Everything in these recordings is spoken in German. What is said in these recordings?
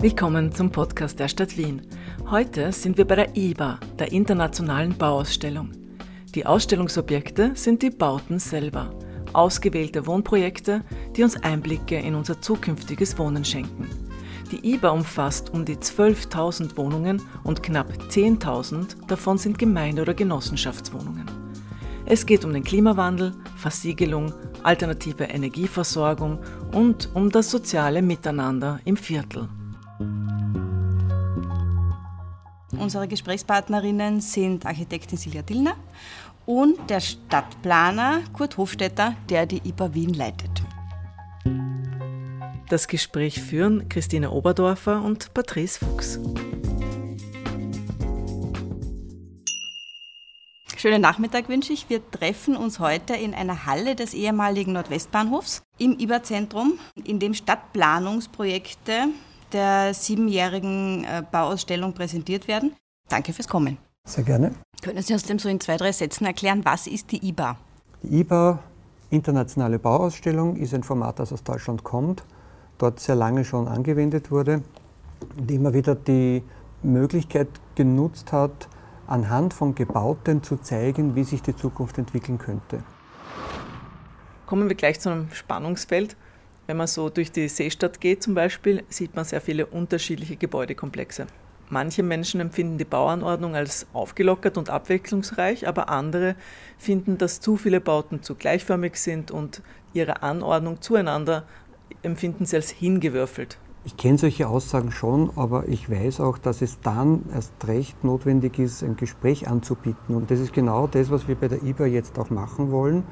Willkommen zum Podcast der Stadt Wien. Heute sind wir bei der IBA, der Internationalen Bauausstellung. Die Ausstellungsobjekte sind die Bauten selber, ausgewählte Wohnprojekte, die uns Einblicke in unser zukünftiges Wohnen schenken. Die IBA umfasst um die 12.000 Wohnungen und knapp 10.000 davon sind Gemeinde- oder Genossenschaftswohnungen. Es geht um den Klimawandel, Versiegelung, alternative Energieversorgung und um das soziale Miteinander im Viertel. Unsere Gesprächspartnerinnen sind Architektin Silja Dillner und der Stadtplaner Kurt Hofstetter, der die IBA Wien leitet. Das Gespräch führen Christine Oberdorfer und Patrice Fuchs. Schönen Nachmittag wünsche ich. Wir treffen uns heute in einer Halle des ehemaligen Nordwestbahnhofs im IBA-Zentrum, in dem Stadtplanungsprojekte der siebenjährigen äh, Bauausstellung präsentiert werden. Danke fürs Kommen. Sehr gerne. Können Sie uns dem so in zwei, drei Sätzen erklären, was ist die IBA? Die IBA, Internationale Bauausstellung, ist ein Format, das aus Deutschland kommt, dort sehr lange schon angewendet wurde und immer wieder die Möglichkeit genutzt hat, anhand von Gebauten zu zeigen, wie sich die Zukunft entwickeln könnte. Kommen wir gleich zu einem Spannungsfeld. Wenn man so durch die Seestadt geht zum Beispiel, sieht man sehr viele unterschiedliche Gebäudekomplexe. Manche Menschen empfinden die Bauanordnung als aufgelockert und abwechslungsreich, aber andere finden, dass zu viele Bauten zu gleichförmig sind und ihre Anordnung zueinander empfinden sie als hingewürfelt. Ich kenne solche Aussagen schon, aber ich weiß auch, dass es dann erst recht notwendig ist, ein Gespräch anzubieten. Und das ist genau das, was wir bei der IBA jetzt auch machen wollen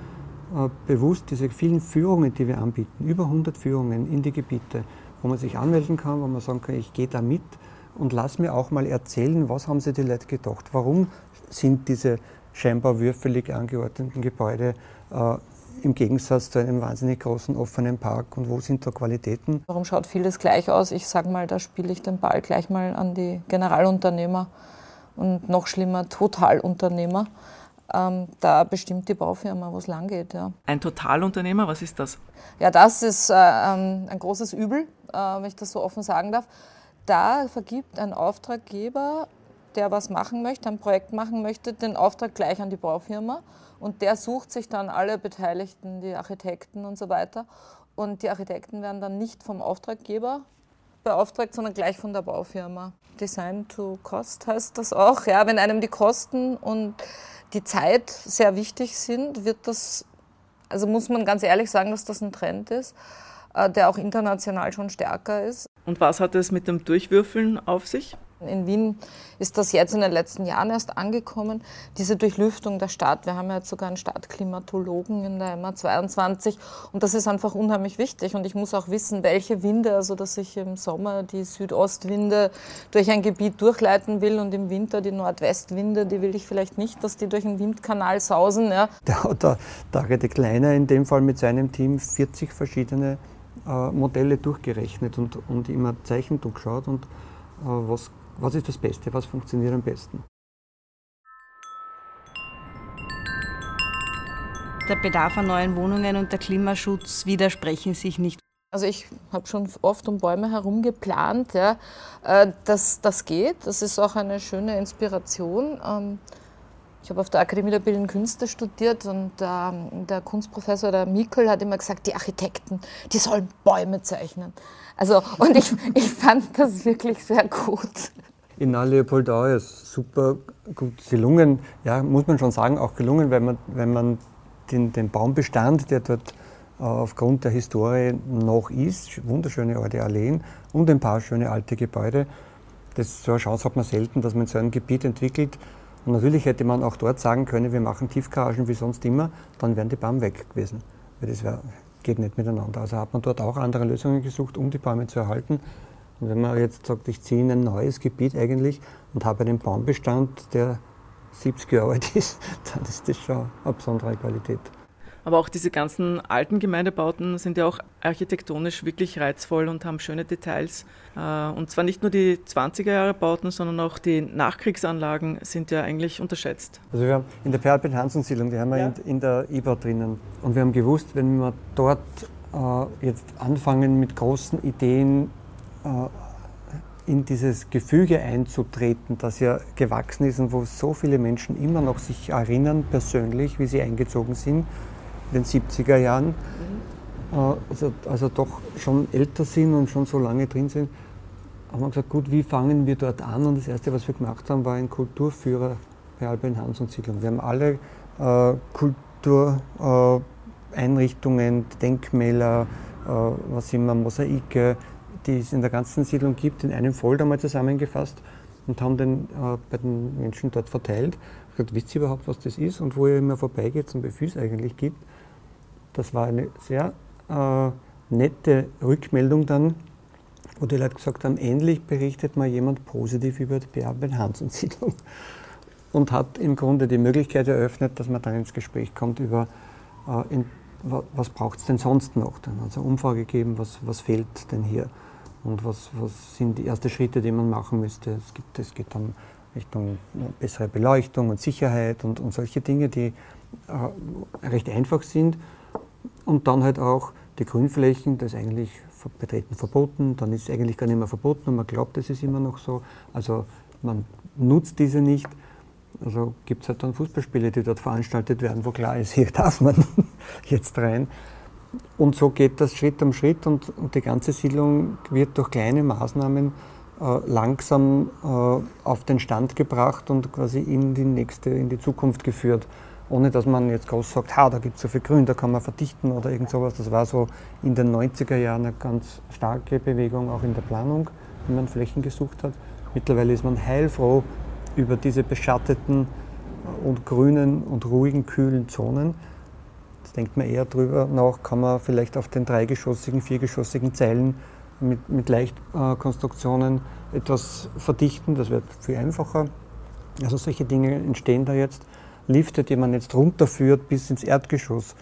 bewusst diese vielen Führungen, die wir anbieten, über 100 Führungen in die Gebiete, wo man sich anmelden kann, wo man sagen kann, ich gehe da mit und lass mir auch mal erzählen, was haben sich die Leute gedacht, warum sind diese scheinbar würfelig angeordneten Gebäude äh, im Gegensatz zu einem wahnsinnig großen offenen Park und wo sind da Qualitäten? Warum schaut vieles gleich aus? Ich sage mal, da spiele ich den Ball gleich mal an die Generalunternehmer und noch schlimmer Totalunternehmer ähm, da bestimmt die Baufirma, wo es lang geht. Ja. Ein Totalunternehmer, was ist das? Ja, das ist äh, ähm, ein großes Übel, äh, wenn ich das so offen sagen darf. Da vergibt ein Auftraggeber, der was machen möchte, ein Projekt machen möchte, den Auftrag gleich an die Baufirma und der sucht sich dann alle Beteiligten, die Architekten und so weiter. Und die Architekten werden dann nicht vom Auftraggeber beauftragt, sondern gleich von der Baufirma. Design to Cost heißt das auch. Ja, wenn einem die Kosten und die Zeit sehr wichtig sind, wird das, also muss man ganz ehrlich sagen, dass das ein Trend ist, äh, der auch international schon stärker ist. Und was hat es mit dem Durchwürfeln auf sich? In Wien ist das jetzt in den letzten Jahren erst angekommen, diese Durchlüftung der Stadt. Wir haben ja jetzt sogar einen Stadtklimatologen in der MA22 und das ist einfach unheimlich wichtig. Und ich muss auch wissen, welche Winde, also dass ich im Sommer die Südostwinde durch ein Gebiet durchleiten will und im Winter die Nordwestwinde, die will ich vielleicht nicht, dass die durch den Windkanal sausen. Ja. Da hat der Kleiner in dem Fall mit seinem Team 40 verschiedene äh, Modelle durchgerechnet und, und immer Zeichentuch geschaut und äh, was was ist das Beste, was funktioniert am besten. Der Bedarf an neuen Wohnungen und der Klimaschutz widersprechen sich nicht. Also ich habe schon oft um Bäume herum geplant, ja, äh, dass das geht. Das ist auch eine schöne Inspiration. Ich habe auf der Akademie der Bildenden Künste studiert und ähm, der Kunstprofessor, der Mikkel, hat immer gesagt, die Architekten, die sollen Bäume zeichnen. Also, und ich, ich fand das wirklich sehr gut. In Leopoldau ist super gut gelungen, ja, muss man schon sagen, auch gelungen, weil man, wenn man den, den Baumbestand, der dort äh, aufgrund der Historie noch ist, wunderschöne alte Alleen und ein paar schöne alte Gebäude, das, so eine Chance hat man selten, dass man so ein Gebiet entwickelt. Und natürlich hätte man auch dort sagen können, wir machen Tiefgaragen wie sonst immer, dann wären die Bäume weg gewesen. Weil das wär, geht nicht miteinander. Also hat man dort auch andere Lösungen gesucht, um die Bäume zu erhalten. Und wenn man jetzt sagt, ich ziehe in ein neues Gebiet eigentlich und habe einen Baumbestand, der 70 Jahre alt ist, dann ist das schon eine besondere Qualität. Aber auch diese ganzen alten Gemeindebauten sind ja auch architektonisch wirklich reizvoll und haben schöne Details. Äh, und zwar nicht nur die 20er Jahre Bauten, sondern auch die Nachkriegsanlagen sind ja eigentlich unterschätzt. Also wir haben in der Perl Hansen Siedlung, die haben wir ja. in, der IBA drinnen. Und wir haben gewusst, wenn wir dort äh, jetzt anfangen mit großen Ideen äh, in dieses Gefüge einzutreten, das ja gewachsen ist und wo so viele Menschen immer noch sich erinnern, persönlich, wie sie eingezogen sind in den 70er Jahren, mhm. also, also doch schon älter sind und schon so lange drin sind, haben wir gesagt, gut, wie fangen wir dort an? Und das Erste, was wir gemacht haben, war ein Kulturführer bei Albin Hans und Siedlung. Wir haben alle äh, Kultureinrichtungen, äh, Denkmäler, äh, was immer, Mosaike, die es in der ganzen Siedlung gibt, in einem Folder mal zusammengefasst und haben den äh, bei den Menschen dort verteilt. Gesagt, wisst ihr überhaupt, was das ist und wo ihr immer vorbeigeht und wie viel es eigentlich gibt? Das war eine sehr äh, nette Rückmeldung dann, wo die Leute gesagt haben, endlich berichtet mal jemand positiv über die Beerben-Hansen-Siedlung und hat im Grunde die Möglichkeit eröffnet, dass man dann ins Gespräch kommt über, äh, in, was braucht es denn sonst noch? Dann hat es eine Umfrage gegeben, was, was fehlt denn hier? und was, was sind die ersten Schritte, die man machen müsste. Es, gibt, es geht dann Richtung bessere Beleuchtung und Sicherheit und, und solche Dinge, die äh, recht einfach sind. Und dann halt auch die Grünflächen, das ist eigentlich betreten verboten, dann ist es eigentlich gar nicht mehr verboten und man glaubt, es ist immer noch so. Also man nutzt diese nicht. Also gibt es halt dann Fußballspiele, die dort veranstaltet werden, wo klar ist, hier darf man jetzt rein. Und so geht das Schritt um Schritt und, und die ganze Siedlung wird durch kleine Maßnahmen äh, langsam äh, auf den Stand gebracht und quasi in die nächste, in die Zukunft geführt. Ohne dass man jetzt groß sagt, ha, da gibt es so viel Grün, da kann man verdichten oder irgend sowas. Das war so in den 90er Jahren eine ganz starke Bewegung auch in der Planung, wenn man Flächen gesucht hat. Mittlerweile ist man heilfroh über diese beschatteten und grünen und ruhigen, kühlen Zonen Jetzt denkt man eher drüber nach, kann man vielleicht auf den dreigeschossigen, viergeschossigen Zeilen mit, mit Leichtkonstruktionen etwas verdichten. Das wird viel einfacher. Also solche Dinge entstehen da jetzt. Lifte, die man jetzt runterführt bis ins Erdgeschoss,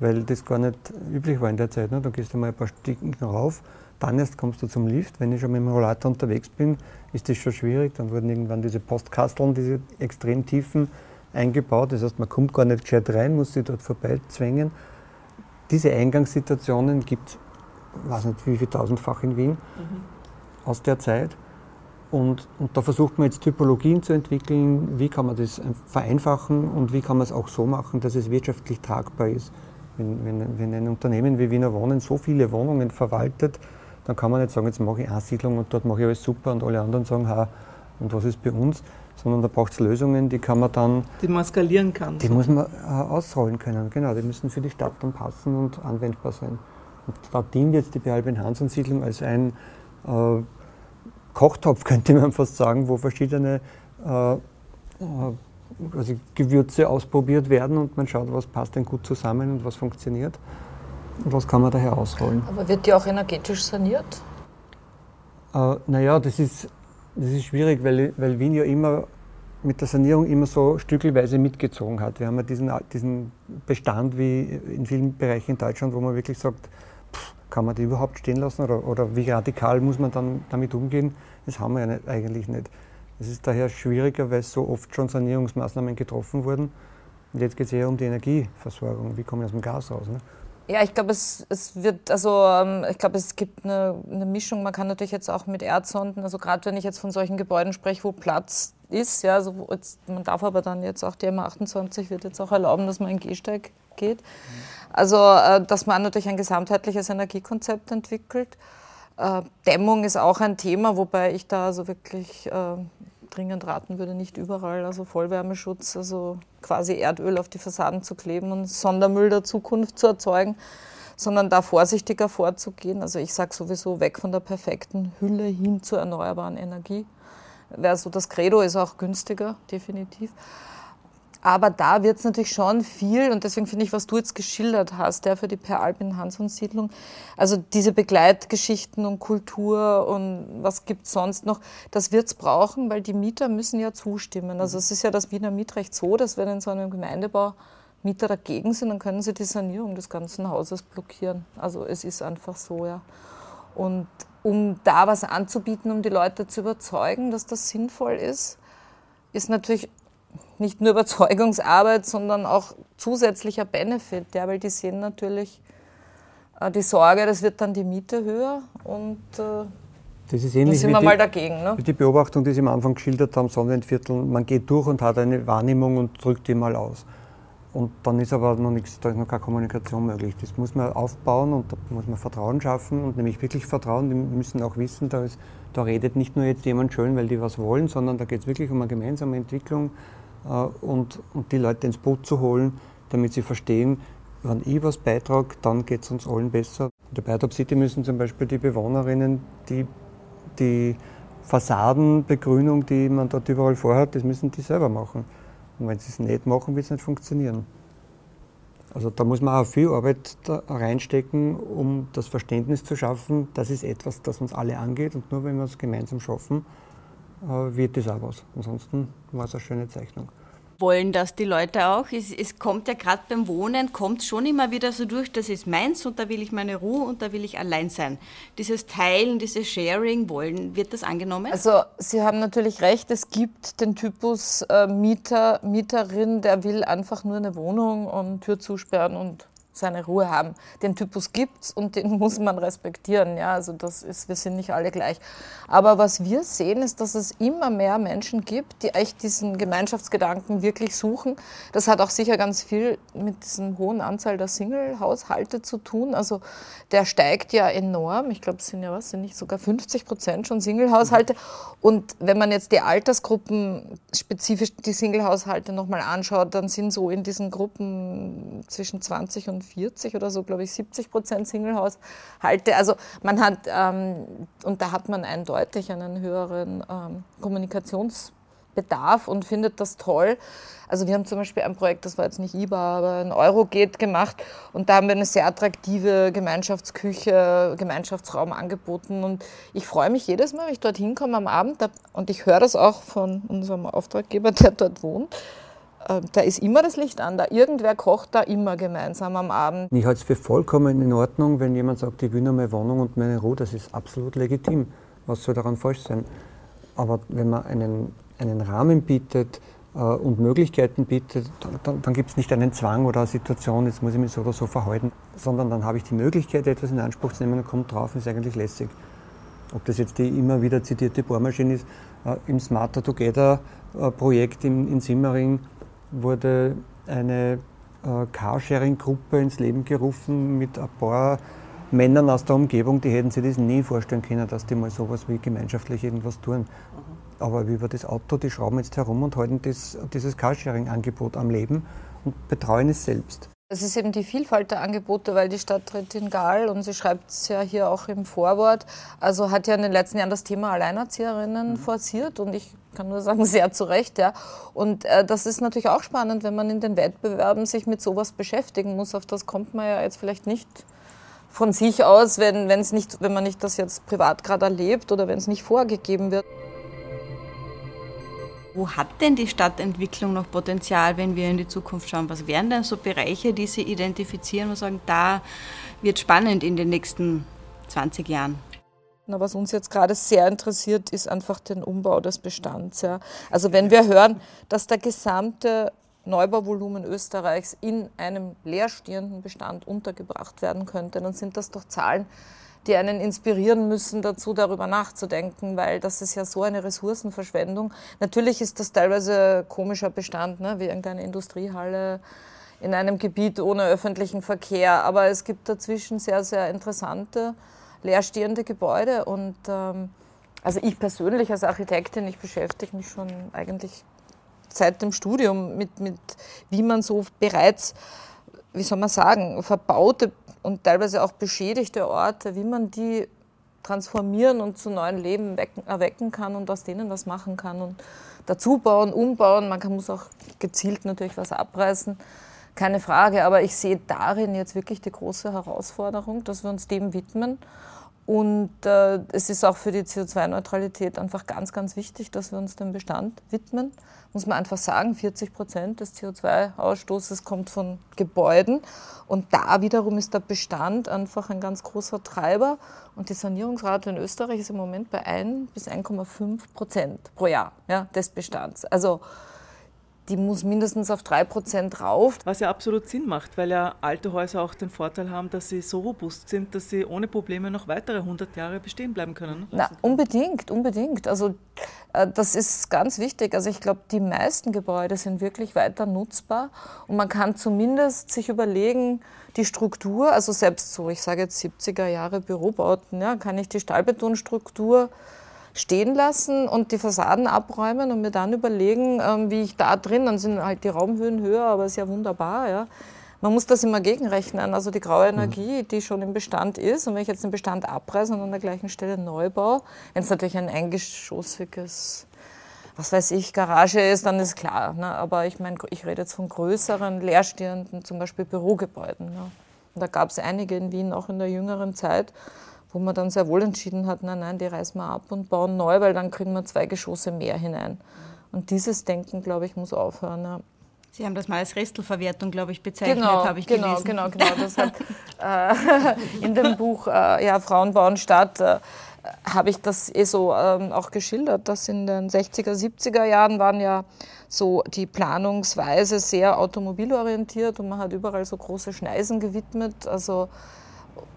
weil das gar nicht üblich war in der Zeit. Ne? Da gehst du mal ein paar Stücken rauf, dann erst kommst du zum Lift. Wenn ich schon mit dem Rollator unterwegs bin, ist das schon schwierig. Dann wurden irgendwann diese Postkasteln, diese extrem tiefen, eingebaut. Das heißt, man kommt gar nicht gescheit rein, muss sich dort vorbeizwängen. Diese Eingangssituationen gibt es, weiß nicht wie viel tausendfach in Wien mhm. aus der Zeit. Und, und, da versucht man jetzt Typologien zu entwickeln, wie kann man das vereinfachen und wie kann man es auch so machen, dass es wirtschaftlich tragbar ist. Wenn, wenn, wenn ein Unternehmen wie Wiener Wohnen so viele Wohnungen verwaltet, dann kann man nicht sagen, jetzt mache ich eine Siedlung und dort mache ich alles super und alle anderen sagen, ha, und was ist bei uns? sondern da braucht es Lösungen, die kann man dann. Die man skalieren kann. Die muss man äh, ausrollen können, genau. Die müssen für die Stadt dann passen und anwendbar sein. Und da dient jetzt die Bealben-Hansen-Siedlung als ein äh, Kochtopf, könnte man fast sagen, wo verschiedene äh, also Gewürze ausprobiert werden und man schaut, was passt denn gut zusammen und was funktioniert und was kann man daher ausrollen. Aber wird die auch energetisch saniert? Äh, naja, das ist das ist schwierig, weil, weil Wien ja immer mit der Sanierung immer so stückelweise mitgezogen hat. Wir haben ja diesen, diesen Bestand wie in vielen Bereichen in Deutschland, wo man wirklich sagt, kann man die überhaupt stehen lassen oder, oder wie radikal muss man dann damit umgehen? Das haben wir ja nicht, eigentlich nicht. Es ist daher schwieriger, weil so oft schon Sanierungsmaßnahmen getroffen wurden. Und jetzt geht es eher um die Energieversorgung. Wie komme ich aus dem Gas raus? Ne? Ja, ich glaube, es, es wird, also ähm, ich glaube, es gibt eine, eine, Mischung. Man kann natürlich jetzt auch mit Erdsonden, also gerade wenn ich jetzt von solchen Gebäuden spreche, wo Platz ist, ja, also jetzt, man darf aber dann jetzt auch die M28 wird jetzt auch erlauben, dass man in Gehsteig geht. Also, äh, dass man natürlich ein gesamtheitliches Energiekonzept entwickelt. Äh, Dämmung ist auch ein Thema, wobei ich da also wirklich äh, dringend raten würde, nicht überall, also Vollwärmeschutz, also quasi Erdöl auf die Fassaden zu kleben und Sondermüll der Zukunft zu erzeugen, sondern da vorsichtiger vorzugehen. Also ich sage sowieso weg von der perfekten Hülle hin zur erneuerbaren Energie. Wäre so das Credo, ist auch günstiger, definitiv. Aber da wird es natürlich schon viel, und deswegen finde ich, was du jetzt geschildert hast, der für die Per Albin Hansson Siedlung, also diese Begleitgeschichten und Kultur und was gibt es sonst noch, das wird es brauchen, weil die Mieter müssen ja zustimmen. Also es ist ja das Wiener Mietrecht so, dass wenn in so einem Gemeindebau Mieter dagegen sind, dann können sie die Sanierung des ganzen Hauses blockieren. Also es ist einfach so, ja. Und um da was anzubieten, um die Leute zu überzeugen, dass das sinnvoll ist, ist natürlich nicht nur Überzeugungsarbeit, sondern auch zusätzlicher Benefit, ja, weil die sehen natürlich äh, die Sorge, das wird dann die Miete höher und äh, Das ist ähnlich da sind wir die, mal dagegen. Ne? wie die Beobachtung, die Sie am Anfang geschildert haben, Sonnenviertel. Man geht durch und hat eine Wahrnehmung und drückt die mal aus. Und dann ist aber noch nichts, da ist noch keine Kommunikation möglich. Das muss man aufbauen und da muss man Vertrauen schaffen und nämlich wirklich Vertrauen. Die müssen auch wissen, da, ist, da redet nicht nur jetzt jemand schön, weil die was wollen, sondern da geht es wirklich um eine gemeinsame Entwicklung äh, und, und die Leute ins Boot zu holen, damit sie verstehen, wenn ich was beitrage, dann geht es uns allen besser. In der Beitop City müssen zum Beispiel die Bewohnerinnen, die, die Fassadenbegrünung, die man dort überall vorhat, das müssen die selber machen. Und wenn sie es nicht machen, wird es nicht funktionieren. Also da muss man auch viel Arbeit reinstecken, um das Verständnis zu schaffen, das ist etwas, das uns alle angeht und nur wenn wir es gemeinsam schaffen, äh, wird das auch was. Ansonsten war es eine schöne Zeichnung wollen das die Leute auch. Es, es kommt ja gerade beim Wohnen, kommt schon immer wieder so durch, das ist meins und da will ich meine Ruhe und da will ich allein sein. Dieses Teilen, dieses Sharing wollen, wird das angenommen? Also Sie haben natürlich recht, es gibt den Typus äh, Mieter, Mieterin, der will einfach nur eine Wohnung und Tür zusperren und seine Ruhe haben. Den Typus gibt es und den muss man respektieren. Ja, also das ist, wir sind nicht alle gleich. Aber was wir sehen, ist, dass es immer mehr Menschen gibt, die echt diesen Gemeinschaftsgedanken wirklich suchen. Das hat auch sicher ganz viel mit diesem hohen Anzahl der Single-Haushalte zu tun. Also der steigt ja enorm. Ich glaube, es sind ja was, sind nicht sogar 50 Prozent schon Single-Haushalte. Und wenn man jetzt die Altersgruppen spezifisch die Single-Haushalte nochmal anschaut, dann sind so in diesen Gruppen zwischen 20 und 40 oder so, glaube ich, 70 Prozent Single-Haushalte. Also man hat, ähm, und da hat man eindeutig einen höheren ähm, Kommunikationsbedarf und findet das toll. Also wir haben zum Beispiel ein Projekt, das war jetzt nicht IBA, aber ein Eurogate gemacht und da haben wir eine sehr attraktive Gemeinschaftsküche, Gemeinschaftsraum angeboten und ich freue mich jedes Mal, wenn ich dort hinkomme am Abend und ich höre das auch von unserem Auftraggeber, der dort wohnt, da ist immer das Licht an. Da irgendwer kocht da immer gemeinsam am Abend. Ich halte es für vollkommen in Ordnung, wenn jemand sagt, ich will nur meine Wohnung und meine Ruhe. Das ist absolut legitim. Was soll daran falsch sein? Aber wenn man einen, einen Rahmen bietet äh, und Möglichkeiten bietet, dann, dann, dann gibt es nicht einen Zwang oder eine Situation, jetzt muss ich mich so oder so verhalten, sondern dann habe ich die Möglichkeit, etwas in Anspruch zu nehmen und kommt drauf, ist eigentlich lässig. Ob das jetzt die immer wieder zitierte Bohrmaschine ist, äh, im Smarter Together äh, Projekt in, in Simmering, wurde eine äh, Carsharing-Gruppe ins Leben gerufen mit ein paar Männern aus der Umgebung, die hätten sich das nie vorstellen können, dass die mal sowas wie gemeinschaftlich irgendwas tun. Mhm. Aber über das Auto, die schrauben jetzt herum und halten das, dieses Carsharing-Angebot am Leben und betreuen es selbst. Das ist eben die Vielfalt der Angebote, weil die Stadträtin Gahl, und sie schreibt es ja hier auch im Vorwort, also hat ja in den letzten Jahren das Thema Alleinerzieherinnen mhm. forciert und ich kann nur sagen, sehr zu Recht. Ja. Und äh, das ist natürlich auch spannend, wenn man in den Wettbewerben sich mit sowas beschäftigen muss. Auf das kommt man ja jetzt vielleicht nicht von sich aus, wenn, wenn's nicht, wenn man nicht das jetzt privat gerade erlebt oder wenn es nicht vorgegeben wird. Wo hat denn die Stadtentwicklung noch Potenzial, wenn wir in die Zukunft schauen? Was wären denn so Bereiche, die Sie identifizieren und sagen, da wird spannend in den nächsten 20 Jahren? Na, was uns jetzt gerade sehr interessiert, ist einfach den Umbau des Bestands. Ja. Also wenn wir hören, dass der gesamte Neubauvolumen Österreichs in einem leerstehenden Bestand untergebracht werden könnte, dann sind das doch Zahlen, die einen inspirieren müssen, dazu darüber nachzudenken, weil das ist ja so eine Ressourcenverschwendung. Natürlich ist das teilweise komischer Bestand, ne, wie irgendeine Industriehalle in einem Gebiet ohne öffentlichen Verkehr, aber es gibt dazwischen sehr, sehr interessante leerstehende Gebäude und ähm, also ich persönlich als Architektin, ich beschäftige mich schon eigentlich seit dem Studium mit, mit wie man so bereits, wie soll man sagen, verbaute und teilweise auch beschädigte Orte, wie man die transformieren und zu neuen Leben wecken, erwecken kann und aus denen was machen kann und dazu bauen, umbauen. Man kann, muss auch gezielt natürlich was abreißen, keine Frage. Aber ich sehe darin jetzt wirklich die große Herausforderung, dass wir uns dem widmen und äh, es ist auch für die CO2-Neutralität einfach ganz, ganz wichtig, dass wir uns dem Bestand widmen. Muss man einfach sagen, 40 Prozent des CO2-Ausstoßes kommt von Gebäuden. Und da wiederum ist der Bestand einfach ein ganz großer Treiber. Und die Sanierungsrate in Österreich ist im Moment bei 1 bis 1,5 Prozent pro Jahr ja, des Bestands. Also die muss mindestens auf 3% rauf. Was ja absolut Sinn macht, weil ja alte Häuser auch den Vorteil haben, dass sie so robust sind, dass sie ohne Probleme noch weitere 100 Jahre bestehen bleiben können. Na, unbedingt, unbedingt. Also äh, das ist ganz wichtig. Also ich glaube, die meisten Gebäude sind wirklich weiter nutzbar und man kann zumindest sich überlegen, die Struktur, also selbst so, ich sage jetzt 70er Jahre Bürobauten, ja, kann ich die Stahlbetonstruktur stehen lassen und die Fassaden abräumen und mir dann überlegen, ähm, wie ich da drin, dann sind halt die Raumhöhen höher, aber ist ja wunderbar, ja. Man muss das immer gegenrechnen, also die graue mhm. Energie, die schon im Bestand ist. Und wenn ich jetzt den Bestand abreiße und an der gleichen Stelle neu baue, wenn es natürlich ein eingeschossiges, was weiß ich, Garage ist, dann ist klar. Ne? Aber ich meine, ich rede jetzt von größeren, leerstehenden, zum Beispiel Bürogebäuden. Ne? Und da gab es einige in Wien, auch in der jüngeren Zeit, wo man dann sehr wohl entschieden hat, nein, nein, die reißen wir ab und bauen neu, weil dann kriegen wir zwei Geschosse mehr hinein. Und dieses Denken, glaube ich, muss aufhören. Ja. Sie haben das mal als Restelverwertung, glaube ich, bezeichnet, genau, habe ich genau, gelesen. Genau, genau, genau. Das hat äh, in dem Buch äh, ja, Frauen bauen Stadt äh, habe ich das eh so ähm, auch geschildert, dass in den 60er, 70er Jahren waren ja so die Planungsweise sehr automobilorientiert und man hat überall so große Schneisen gewidmet. Also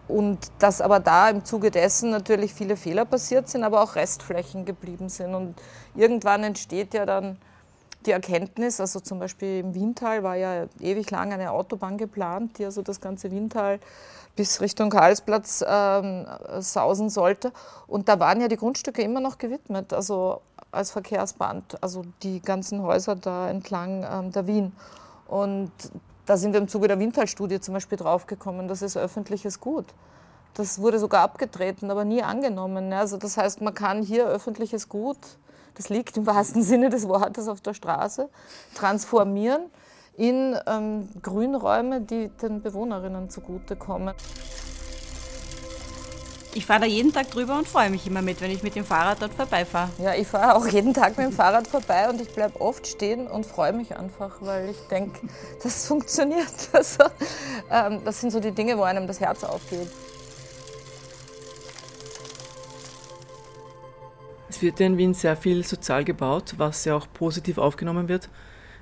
und dass aber da im Zuge dessen natürlich viele Fehler passiert sind, aber auch Restflächen geblieben sind. Und irgendwann entsteht ja dann die Erkenntnis, also zum Beispiel im Wiental war ja ewig lang eine Autobahn geplant, die also das ganze Wiental bis Richtung Karlsplatz ähm, sausen sollte. Und da waren ja die Grundstücke immer noch gewidmet, also als Verkehrsband, also die ganzen Häuser da entlang ähm, der Wien. Und da sind wir im Zuge der Windtalstudie zum Beispiel draufgekommen, das ist öffentliches Gut. Das wurde sogar abgetreten, aber nie angenommen. Also das heißt, man kann hier öffentliches Gut, das liegt im wahrsten Sinne des Wortes auf der Straße, transformieren in ähm, Grünräume, die den Bewohnerinnen zugutekommen. Ich fahre da jeden Tag drüber und freue mich immer mit, wenn ich mit dem Fahrrad dort vorbeifahre. Ja, ich fahre auch jeden Tag mit dem Fahrrad vorbei und ich bleibe oft stehen und freue mich einfach, weil ich denke, das funktioniert. Also, ähm, das sind so die Dinge, wo einem das Herz aufgeht. Es wird ja in Wien sehr viel sozial gebaut, was ja auch positiv aufgenommen wird.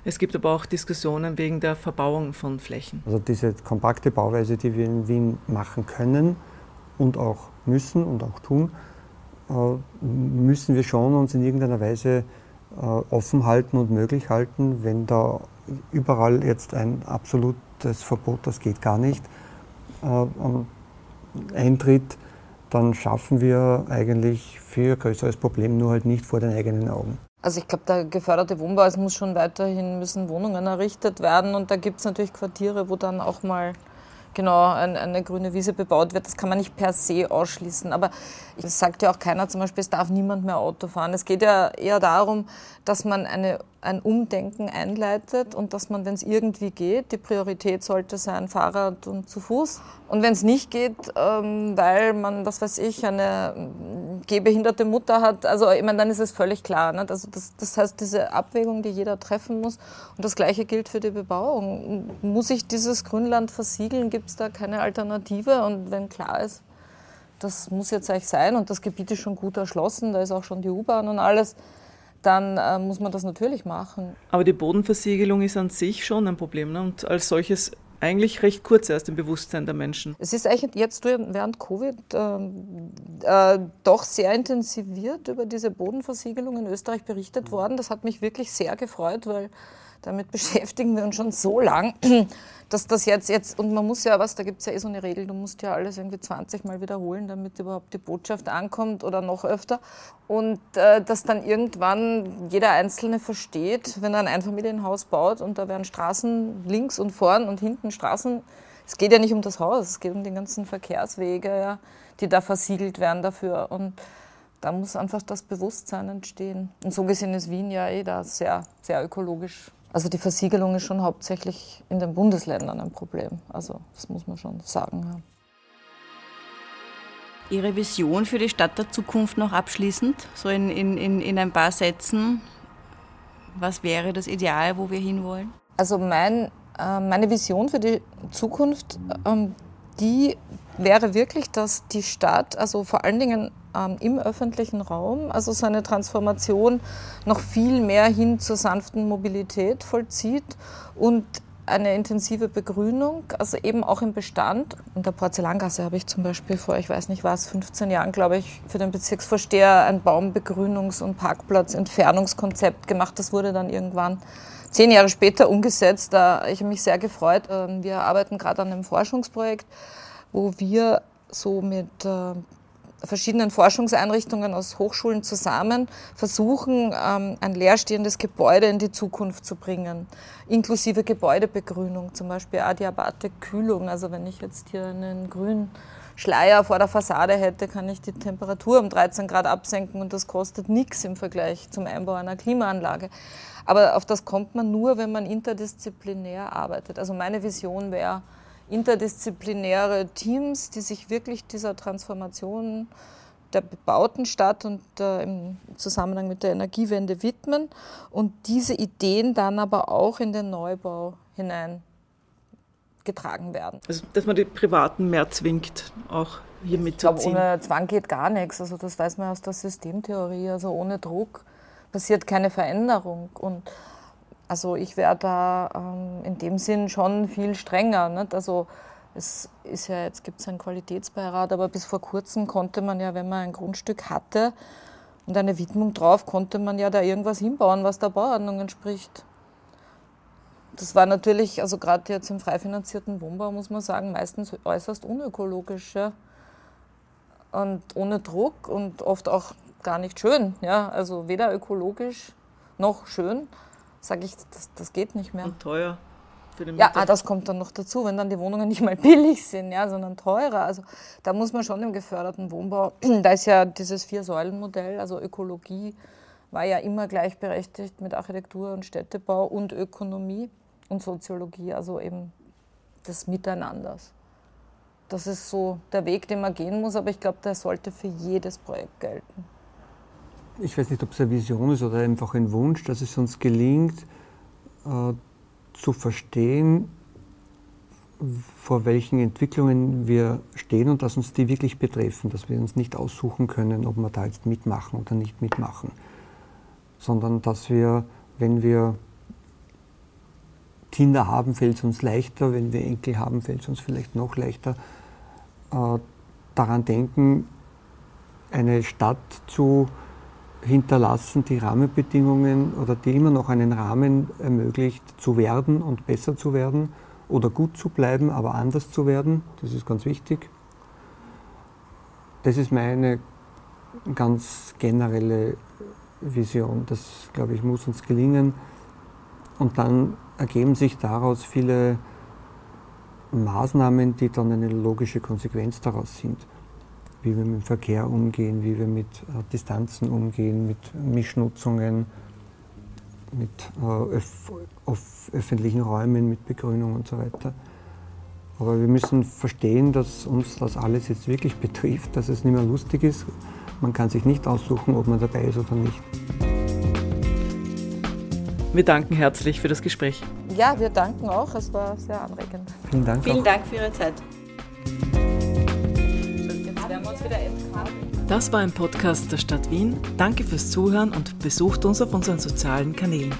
Es gibt aber auch Diskussionen wegen der Verbauung von Flächen. Also diese kompakte Bauweise, die wir in Wien machen können, und auch müssen und auch tun, äh, müssen wir schon uns in irgendeiner Weise äh, offen halten und möglich halten, wenn da überall jetzt ein absolutes Verbot, das geht gar nicht, äh, eintritt, dann schaffen wir eigentlich ein größeres Problem nur halt nicht vor den eigenen Augen. Also ich glaube, der geförderte Wohnbau, es muss schon weiterhin, müssen Wohnungen errichtet werden und da gibt es natürlich Quartiere, wo dann auch mal genau ein, eine grüne Wiese bebaut wird. Das kann man nicht per se ausschließen. Aber es sagt ja auch keiner zum Beispiel, es darf niemand mehr Auto fahren. Es geht ja eher darum, dass man eine ein Umdenken einleitet und dass man, wenn es irgendwie geht, die Priorität sollte sein Fahrrad und zu Fuß. Und wenn es nicht geht, ähm, weil man, was weiß ich, eine mm, gehbehinderte Mutter hat, also ich meine, dann ist es völlig klar. Ne? Also das, das heißt, diese Abwägung, die jeder treffen muss. Und das Gleiche gilt für die Bebauung. Muss ich dieses Grünland versiegeln? Gibt es da keine Alternative? Und wenn klar ist, das muss jetzt eigentlich sein und das Gebiet ist schon gut erschlossen, da ist auch schon die U-Bahn und alles, dann äh, muss man das natürlich machen. Aber die Bodenversiegelung ist an sich schon ein Problem ne? und als solches eigentlich recht kurz erst im Bewusstsein der Menschen. Es ist eigentlich jetzt während Covid äh, äh, doch sehr intensiviert über diese Bodenversiegelung in Österreich berichtet worden. Das hat mich wirklich sehr gefreut, weil damit beschäftigen wir uns schon so lang, dass das jetzt, jetzt, und man muss ja was, da gibt es ja eh so eine Regel, du musst ja alles irgendwie 20 Mal wiederholen, damit überhaupt die Botschaft ankommt oder noch öfter. Und äh, dass dann irgendwann jeder Einzelne versteht, wenn er ein Einfamilienhaus baut und da werden Straßen links und vorn und hinten Straßen, es geht ja nicht um das Haus, es geht um die ganzen Verkehrswege, ja, die da versiegelt werden dafür. Und da muss einfach das Bewusstsein entstehen. Und so gesehen ist Wien ja eh da sehr, sehr ökologisch also die Versiegelung ist schon hauptsächlich in den Bundesländern ein Problem. Also das muss man schon sagen. Ja. Ihre Vision für die Stadt der Zukunft noch abschließend, so in, in, in ein paar Sätzen. Was wäre das Ideal, wo wir hinwollen? Also mein, äh, meine Vision für die Zukunft, ähm, die wäre wirklich, dass die Stadt, also vor allen Dingen ähm, im öffentlichen Raum, also so eine Transformation noch viel mehr hin zur sanften Mobilität vollzieht und eine intensive Begrünung, also eben auch im Bestand. In der Porzellangasse habe ich zum Beispiel vor, ich weiß nicht was, 15 Jahren, glaube ich, für den Bezirksvorsteher ein Baumbegrünungs- und Parkplatzentfernungskonzept gemacht. Das wurde dann irgendwann zehn Jahre später umgesetzt. Da ich habe mich sehr gefreut. Ähm, wir arbeiten gerade an einem Forschungsprojekt, wo wir so mit äh, verschiedenen Forschungseinrichtungen aus Hochschulen zusammen versuchen, ähm, ein leerstehendes Gebäude in die Zukunft zu bringen, inklusive Gebäudebegrünung, zum Beispiel Adiabatik-Kühlung. Also wenn ich jetzt hier einen grünen Schleier vor der Fassade hätte, kann ich die Temperatur um 13 Grad absenken und das kostet nichts im Vergleich zum Einbau einer Klimaanlage. Aber auf das kommt man nur, wenn man interdisziplinär arbeitet. Also meine Vision wäre, interdisziplinäre Teams, die sich wirklich dieser Transformation der bebauten Stadt und äh, im Zusammenhang mit der Energiewende widmen und diese Ideen dann aber auch in den Neubau hinein getragen werden. Also, dass man die Privaten mehr zwingt, auch hier mitzuziehen. Ich glaube, ohne Zwang geht gar nichts. Also, das weiß man aus der Systemtheorie. Also, ohne Druck passiert keine Veränderung. Und also ich wäre da ähm, in dem Sinn schon viel strenger. Nicht? Also es ist ja, jetzt gibt es einen Qualitätsbeirat, aber bis vor kurzem konnte man ja, wenn man ein Grundstück hatte und eine Widmung drauf, konnte man ja da irgendwas hinbauen, was der Bauordnung entspricht. Das war natürlich, also gerade jetzt im frei finanzierten Wohnbau, muss man sagen, meistens äußerst unökologisch. Ja? Und ohne Druck und oft auch gar nicht schön. Ja? Also weder ökologisch noch schön sage ich, das, das geht nicht mehr. Und teuer. Für den ja, ah, das kommt dann noch dazu, wenn dann die Wohnungen nicht mal billig sind, ja, sondern teurer. Also da muss man schon im geförderten Wohnbau, da ist ja dieses Vier-Säulen-Modell, also Ökologie war ja immer gleichberechtigt mit Architektur und Städtebau und Ökonomie und Soziologie, also eben des Miteinanders. Das ist so der Weg, den man gehen muss, aber ich glaube, der sollte für jedes Projekt gelten ich weiß nicht, ob es eine Vision ist oder einfach ein Wunsch, dass es uns gelingt, äh, zu verstehen, vor welchen Entwicklungen wir stehen und dass uns die wirklich betreffen, dass wir uns nicht aussuchen können, ob wir da jetzt mitmachen oder nicht mitmachen, sondern dass wir, wenn wir Kinder haben, fällt es uns leichter, wenn wir Enkel haben, fällt es uns vielleicht noch leichter, äh, daran denken, eine Stadt zu hinterlassen die Rahmenbedingungen oder die immer noch einen Rahmen ermöglicht, zu werden und besser zu werden oder gut zu bleiben, aber anders zu werden. Das ist ganz wichtig. Das ist meine ganz generelle Vision. Das, glaube ich, muss uns gelingen. Und dann ergeben sich daraus viele Maßnahmen, die dann eine logische Konsequenz daraus sind wie wir mit dem Verkehr umgehen, wie wir mit äh, Distanzen umgehen, mit Mischnutzungen, mit äh, öf öffentlichen Räumen, mit Begrünung und so weiter. Aber wir müssen verstehen, dass uns das alles jetzt wirklich betrifft, dass es nicht mehr lustig ist. Man kann sich nicht aussuchen, ob man dabei ist oder nicht. Wir danken herzlich für das Gespräch. Ja, wir danken auch. Es war sehr anregend. Vielen Dank. Vielen auch. Dank für Ihre Zeit. Das war ein Podcast der Stadt Wien. Danke fürs Zuhören und besucht uns auf unseren sozialen Kanälen.